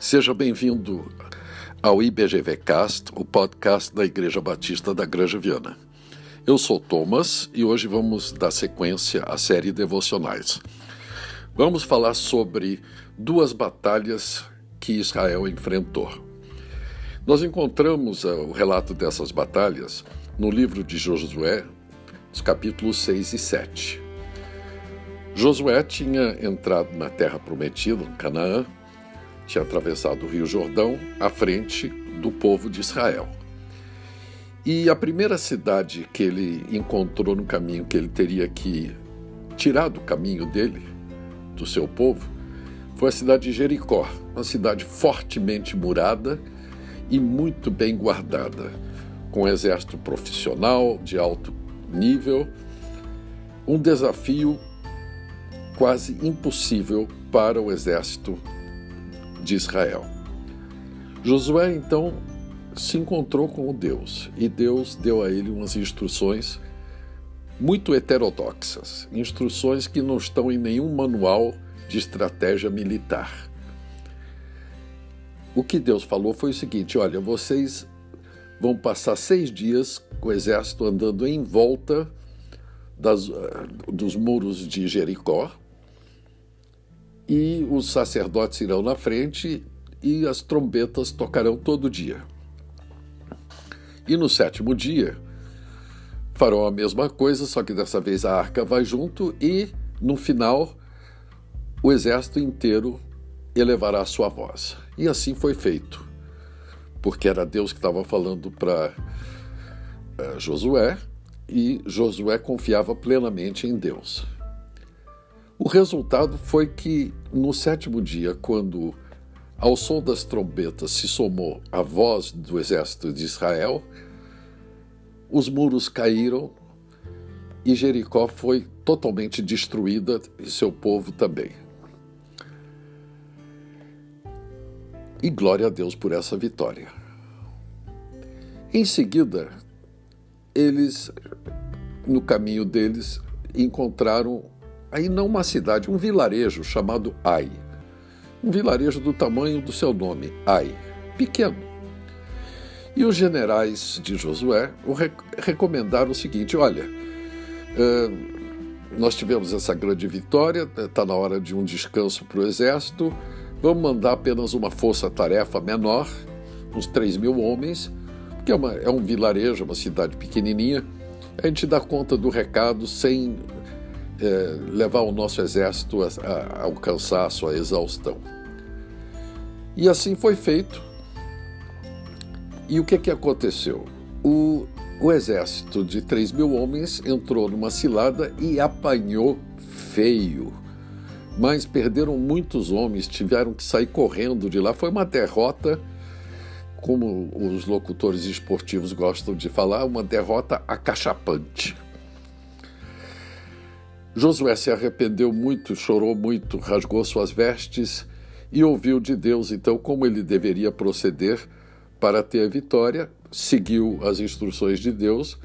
Seja bem-vindo ao IBGVcast, o podcast da Igreja Batista da Granja Viana. Eu sou Thomas e hoje vamos dar sequência à série Devocionais. Vamos falar sobre duas batalhas que Israel enfrentou. Nós encontramos uh, o relato dessas batalhas no livro de Josué, os capítulos 6 e 7. Josué tinha entrado na terra prometida, Canaã, tinha atravessado o Rio Jordão à frente do povo de Israel. E a primeira cidade que ele encontrou no caminho que ele teria que tirar do caminho dele, do seu povo, foi a cidade de Jericó, uma cidade fortemente murada e muito bem guardada, com um exército profissional de alto nível, um desafio quase impossível para o exército de Israel. Josué então se encontrou com Deus e Deus deu a ele umas instruções muito heterodoxas, instruções que não estão em nenhum manual de estratégia militar. O que Deus falou foi o seguinte: olha, vocês vão passar seis dias com o exército andando em volta das, dos muros de Jericó, e os sacerdotes irão na frente e as trombetas tocarão todo dia. E no sétimo dia farão a mesma coisa, só que dessa vez a arca vai junto e no final o exército inteiro elevará a sua voz. E assim foi feito, porque era Deus que estava falando para uh, Josué e Josué confiava plenamente em Deus. O resultado foi que, no sétimo dia, quando ao som das trombetas se somou a voz do exército de Israel, os muros caíram e Jericó foi totalmente destruída e seu povo também. E glória a Deus por essa vitória. Em seguida, eles, no caminho deles, encontraram aí não uma cidade, um vilarejo chamado Ai. Um vilarejo do tamanho do seu nome, Ai, pequeno. E os generais de Josué o recomendaram o seguinte: olha, nós tivemos essa grande vitória, está na hora de um descanso para o exército, vamos mandar apenas uma força-tarefa menor, uns 3 mil homens, que é, uma, é um vilarejo, uma cidade pequenininha, a gente dá conta do recado sem é, levar o nosso exército a, a, alcançar a sua exaustão. E assim foi feito. E o que, que aconteceu? O, o exército de 3 mil homens entrou numa cilada e apanhou feio. Mas perderam muitos homens, tiveram que sair correndo de lá. Foi uma derrota, como os locutores esportivos gostam de falar, uma derrota acachapante. Josué se arrependeu muito, chorou muito, rasgou suas vestes e ouviu de Deus então como ele deveria proceder para ter a vitória, seguiu as instruções de Deus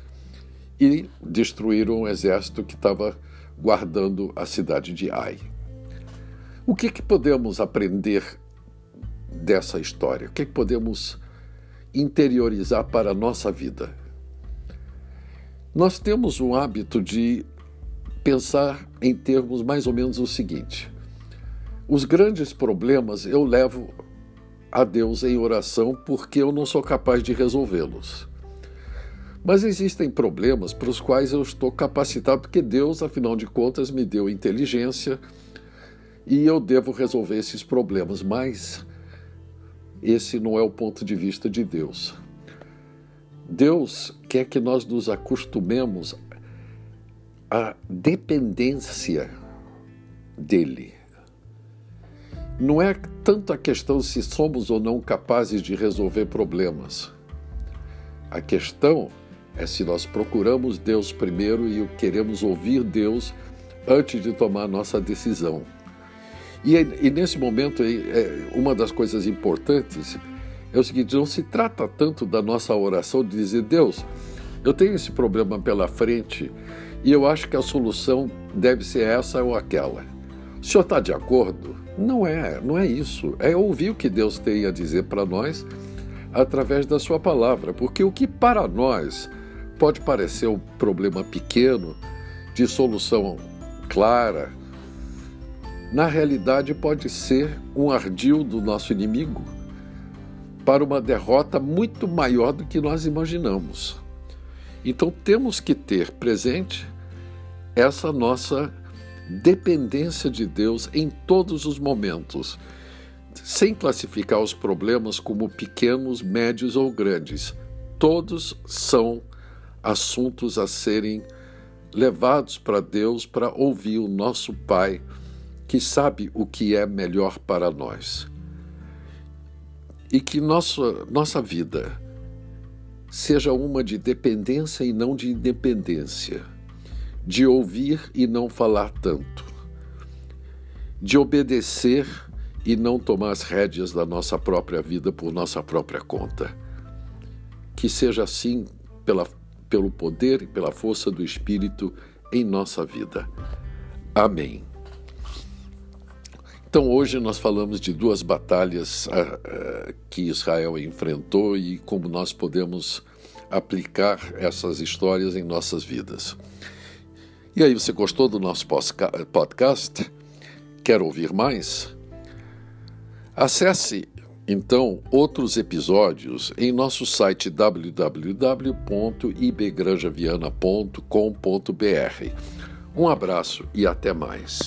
e destruíram o exército que estava guardando a cidade de Ai. O que, que podemos aprender dessa história? O que, que podemos interiorizar para a nossa vida? Nós temos um hábito de pensar em termos mais ou menos o seguinte: os grandes problemas eu levo a Deus em oração porque eu não sou capaz de resolvê-los. Mas existem problemas para os quais eu estou capacitado, porque Deus, afinal de contas, me deu inteligência e eu devo resolver esses problemas. Mas esse não é o ponto de vista de Deus. Deus quer que nós nos acostumemos a dependência dele. Não é tanto a questão se somos ou não capazes de resolver problemas. A questão é se nós procuramos Deus primeiro e queremos ouvir Deus antes de tomar nossa decisão. E, e nesse momento, é, uma das coisas importantes é o seguinte: não se trata tanto da nossa oração de dizer, Deus, eu tenho esse problema pela frente e eu acho que a solução deve ser essa ou aquela. O senhor está de acordo? Não é, não é isso. É ouvir o que Deus tem a dizer para nós através da sua palavra, porque o que para nós pode parecer um problema pequeno, de solução clara, na realidade pode ser um ardil do nosso inimigo para uma derrota muito maior do que nós imaginamos. Então temos que ter presente essa nossa dependência de Deus em todos os momentos, sem classificar os problemas como pequenos, médios ou grandes. Todos são assuntos a serem levados para Deus para ouvir o nosso Pai, que sabe o que é melhor para nós. E que nossa, nossa vida seja uma de dependência e não de independência, de ouvir e não falar tanto, de obedecer e não tomar as rédeas da nossa própria vida por nossa própria conta. Que seja assim pela pelo poder e pela força do Espírito em nossa vida. Amém. Então, hoje nós falamos de duas batalhas uh, uh, que Israel enfrentou e como nós podemos aplicar essas histórias em nossas vidas. E aí, você gostou do nosso podcast? Quer ouvir mais? Acesse então outros episódios em nosso site www.ibgranjaviana.com.br. Um abraço e até mais.